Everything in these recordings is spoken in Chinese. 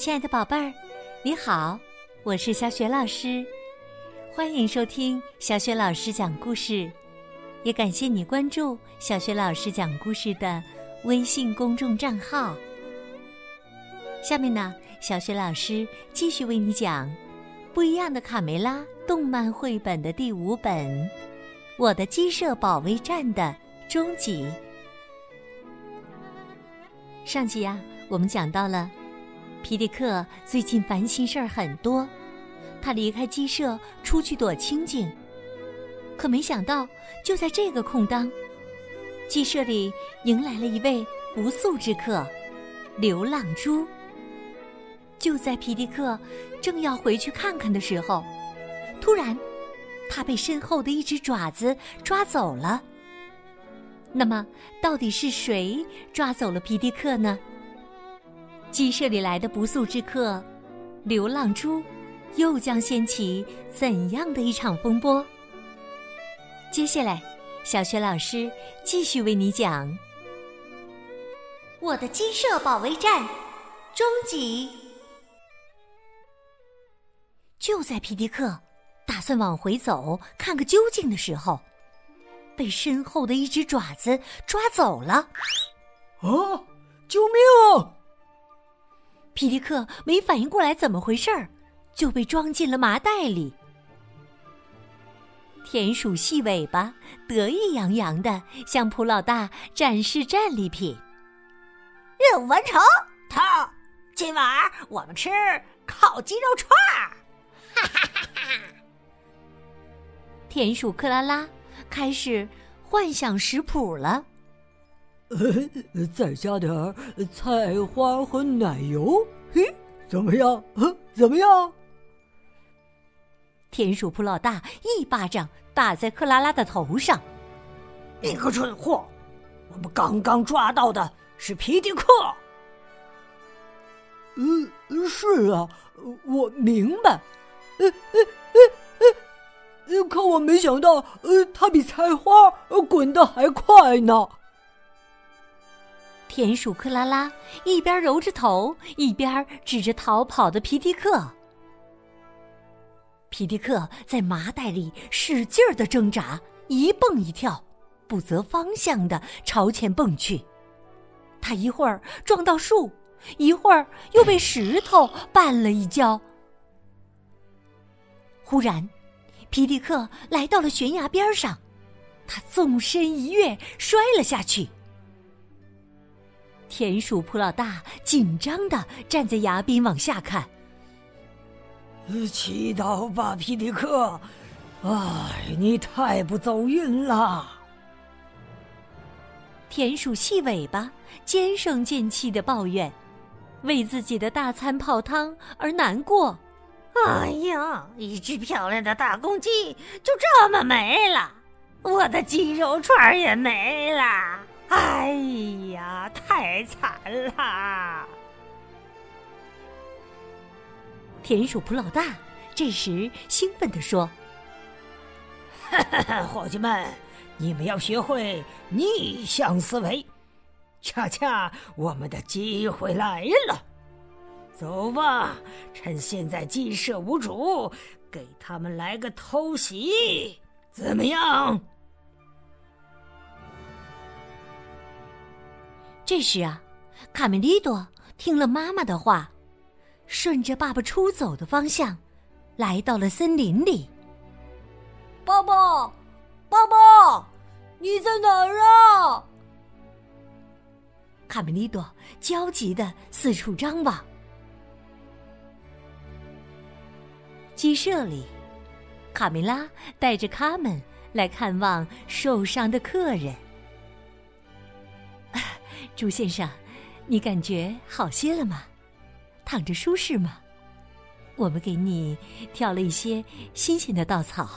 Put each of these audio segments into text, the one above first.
亲爱的宝贝儿，你好，我是小雪老师，欢迎收听小雪老师讲故事，也感谢你关注小雪老师讲故事的微信公众账号。下面呢，小雪老师继续为你讲《不一样的卡梅拉》动漫绘本的第五本《我的鸡舍保卫战》的终集。上集呀，我们讲到了。皮迪克最近烦心事儿很多，他离开鸡舍出去躲清静，可没想到就在这个空当，鸡舍里迎来了一位不速之客——流浪猪。就在皮迪克正要回去看看的时候，突然，他被身后的一只爪子抓走了。那么，到底是谁抓走了皮迪克呢？鸡舍里来的不速之客，流浪猪，又将掀起怎样的一场风波？接下来，小雪老师继续为你讲《我的鸡舍保卫战》终极。就在皮迪克打算往回走看个究竟的时候，被身后的一只爪子抓走了。啊！救命！皮迪克没反应过来怎么回事儿，就被装进了麻袋里。田鼠细尾巴得意洋洋的向普老大展示战利品。任务完成，头，今晚我们吃烤鸡肉串儿！哈哈哈哈！田鼠克拉拉开始幻想食谱了。呃，再加点儿菜花和奶油，嘿，怎么样？怎么样？田鼠普老大一巴掌打在克拉拉的头上。你个蠢货！我们刚刚抓到的是皮迪克。嗯，是啊，我明白。呃呃呃呃，可我没想到，呃，他比菜花滚得还快呢。田鼠克拉拉一边揉着头，一边指着逃跑的皮迪克。皮迪克在麻袋里使劲儿的挣扎，一蹦一跳，不择方向的朝前蹦去。他一会儿撞到树，一会儿又被石头绊了一跤。忽然，皮迪克来到了悬崖边上，他纵身一跃，摔了下去。田鼠普老大紧张的站在崖边往下看。祈祷吧，皮迪克！哎，你太不走运了。田鼠细尾巴尖声尖气的抱怨，为自己的大餐泡汤而难过。哎呀，一只漂亮的大公鸡就这么没了，我的鸡肉串也没了。哎呀，太惨了！田鼠普老大这时兴奋地说：“哈哈伙计们，你们要学会逆向思维，恰恰我们的机会来了。走吧，趁现在鸡舍无主，给他们来个偷袭，怎么样？”这时啊，卡梅利多听了妈妈的话，顺着爸爸出走的方向，来到了森林里。爸爸，爸爸，你在哪儿啊？卡梅利多焦急的四处张望。鸡舍里，卡梅拉带着卡门来看望受伤的客人。朱先生，你感觉好些了吗？躺着舒适吗？我们给你挑了一些新鲜的稻草。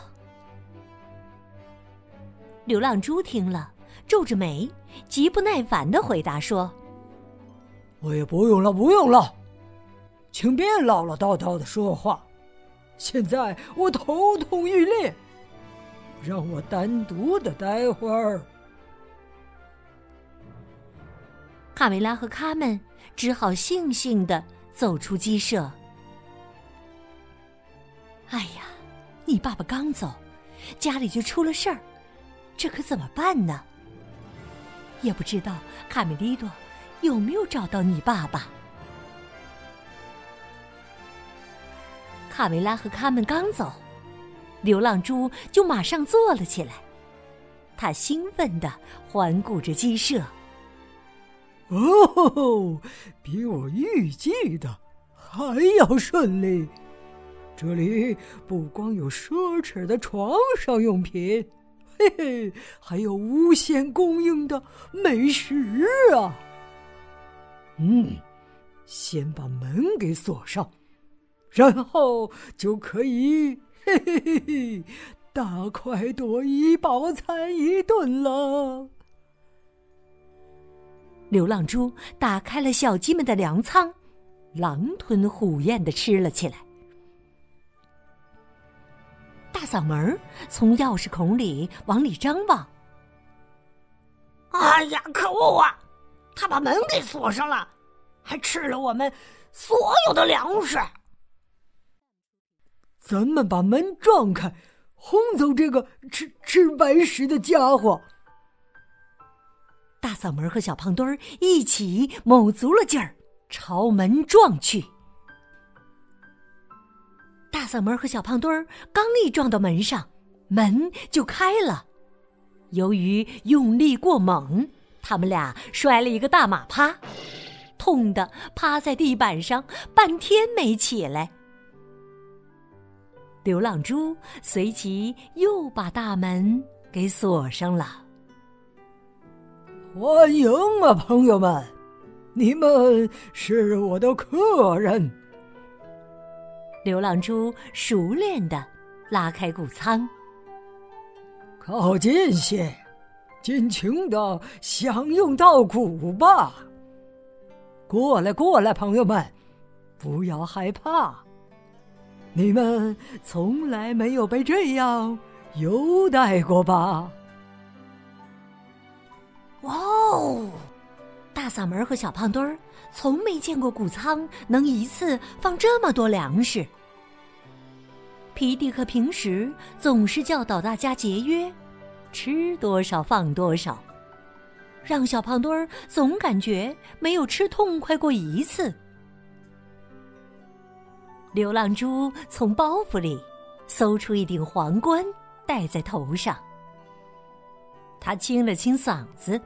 流浪猪听了，皱着眉，极不耐烦的回答说：“我也不用了，不用了，请别唠唠叨叨的说话。现在我头痛欲裂，让我单独的待会儿。”卡梅拉和卡门只好悻悻的走出鸡舍。哎呀，你爸爸刚走，家里就出了事儿，这可怎么办呢？也不知道卡梅利多有没有找到你爸爸。卡梅拉和卡门刚走，流浪猪就马上坐了起来，他兴奋地环顾着鸡舍。哦，比我预计的还要顺利。这里不光有奢侈的床上用品，嘿嘿，还有无限供应的美食啊！嗯，先把门给锁上，然后就可以嘿嘿嘿嘿，大快朵颐，饱餐一顿了。流浪猪打开了小鸡们的粮仓，狼吞虎咽的吃了起来。大嗓门从钥匙孔里往里张望。哎呀，可恶啊！他把门给锁上了，还吃了我们所有的粮食。咱们把门撞开，轰走这个吃吃白食的家伙。大嗓门和小胖墩儿一起卯足了劲儿，朝门撞去。大嗓门和小胖墩儿刚一撞到门上，门就开了。由于用力过猛，他们俩摔了一个大马趴，痛得趴在地板上半天没起来。流浪猪随即又把大门给锁上了。欢迎啊，朋友们！你们是我的客人。流浪猪熟练的拉开谷仓，靠近些，尽情的享用稻谷吧。过来，过来，朋友们，不要害怕，你们从来没有被这样优待过吧？哦！大嗓门和小胖墩儿从没见过谷仓能一次放这么多粮食。皮迪克平时总是教导大家节约，吃多少放多少，让小胖墩儿总感觉没有吃痛快过一次。流浪猪从包袱里搜出一顶皇冠，戴在头上。他清了清嗓子。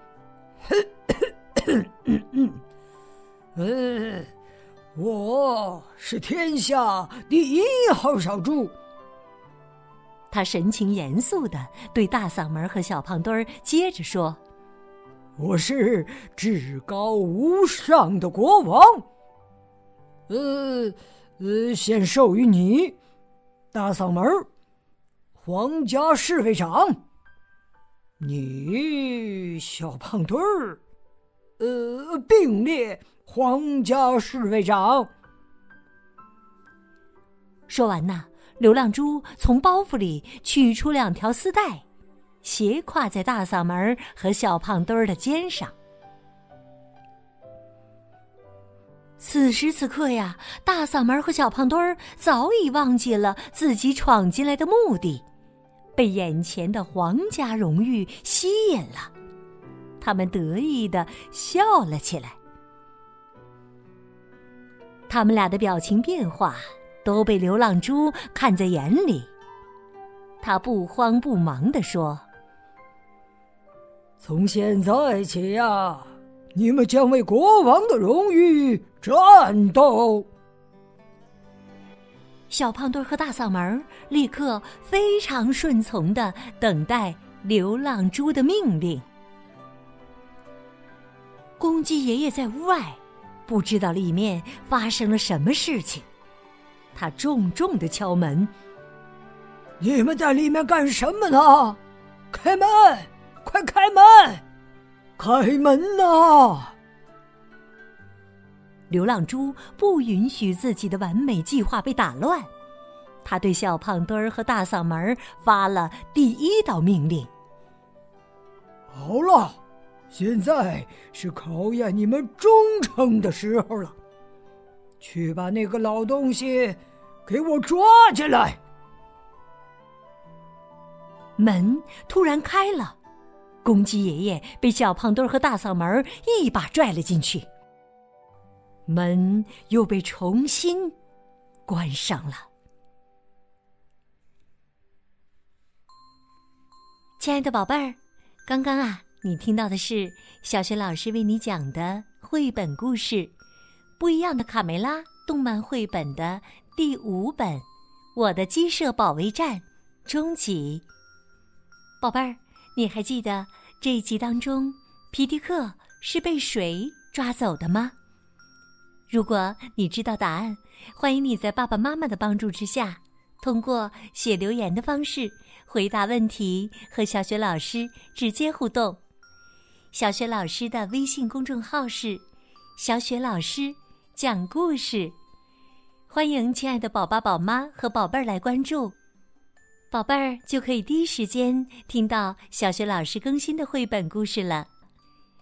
嗯，我是天下第一号小猪。他神情严肃的对大嗓门和小胖墩儿接着说：“我是至高无上的国王。呃呃，先授予你，大嗓门，皇家侍卫长。”你小胖墩儿，呃，并列皇家侍卫长。说完呐，流浪猪从包袱里取出两条丝带，斜挎在大嗓门和小胖墩儿的肩上。此时此刻呀，大嗓门和小胖墩儿早已忘记了自己闯进来的目的。被眼前的皇家荣誉吸引了，他们得意的笑了起来。他们俩的表情变化都被流浪猪看在眼里。他不慌不忙地说：“从现在起呀，你们将为国王的荣誉战斗。”小胖墩和大嗓门立刻非常顺从的等待流浪猪的命令。公鸡爷爷在屋外，不知道里面发生了什么事情。他重重的敲门：“你们在里面干什么呢？开门！快开门！开门呐！”流浪猪不允许自己的完美计划被打乱，他对小胖墩儿和大嗓门发了第一道命令：“好了，现在是考验你们忠诚的时候了。去把那个老东西给我抓起来！门突然开了，公鸡爷爷被小胖墩和大嗓门一把拽了进去。门又被重新关上了。亲爱的宝贝儿，刚刚啊，你听到的是小学老师为你讲的绘本故事《不一样的卡梅拉》动漫绘本的第五本《我的鸡舍保卫战》终极。宝贝儿，你还记得这一集当中皮迪克是被谁抓走的吗？如果你知道答案，欢迎你在爸爸妈妈的帮助之下，通过写留言的方式。回答问题和小雪老师直接互动。小雪老师的微信公众号是“小雪老师讲故事”，欢迎亲爱的宝爸、宝妈和宝贝儿来关注，宝贝儿就可以第一时间听到小雪老师更新的绘本故事了。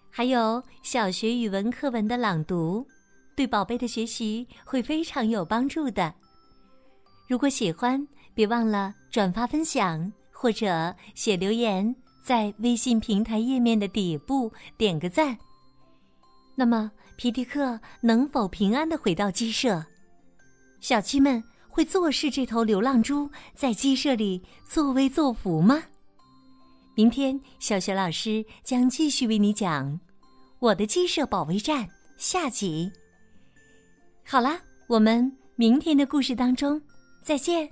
还有小学语文课文的朗读，对宝贝的学习会非常有帮助的。如果喜欢，别忘了转发分享，或者写留言，在微信平台页面的底部点个赞。那么，皮迪克能否平安的回到鸡舍？小鸡们会坐视这头流浪猪在鸡舍里作威作福吗？明天，小学老师将继续为你讲《我的鸡舍保卫战》下集。好啦，我们明天的故事当中再见。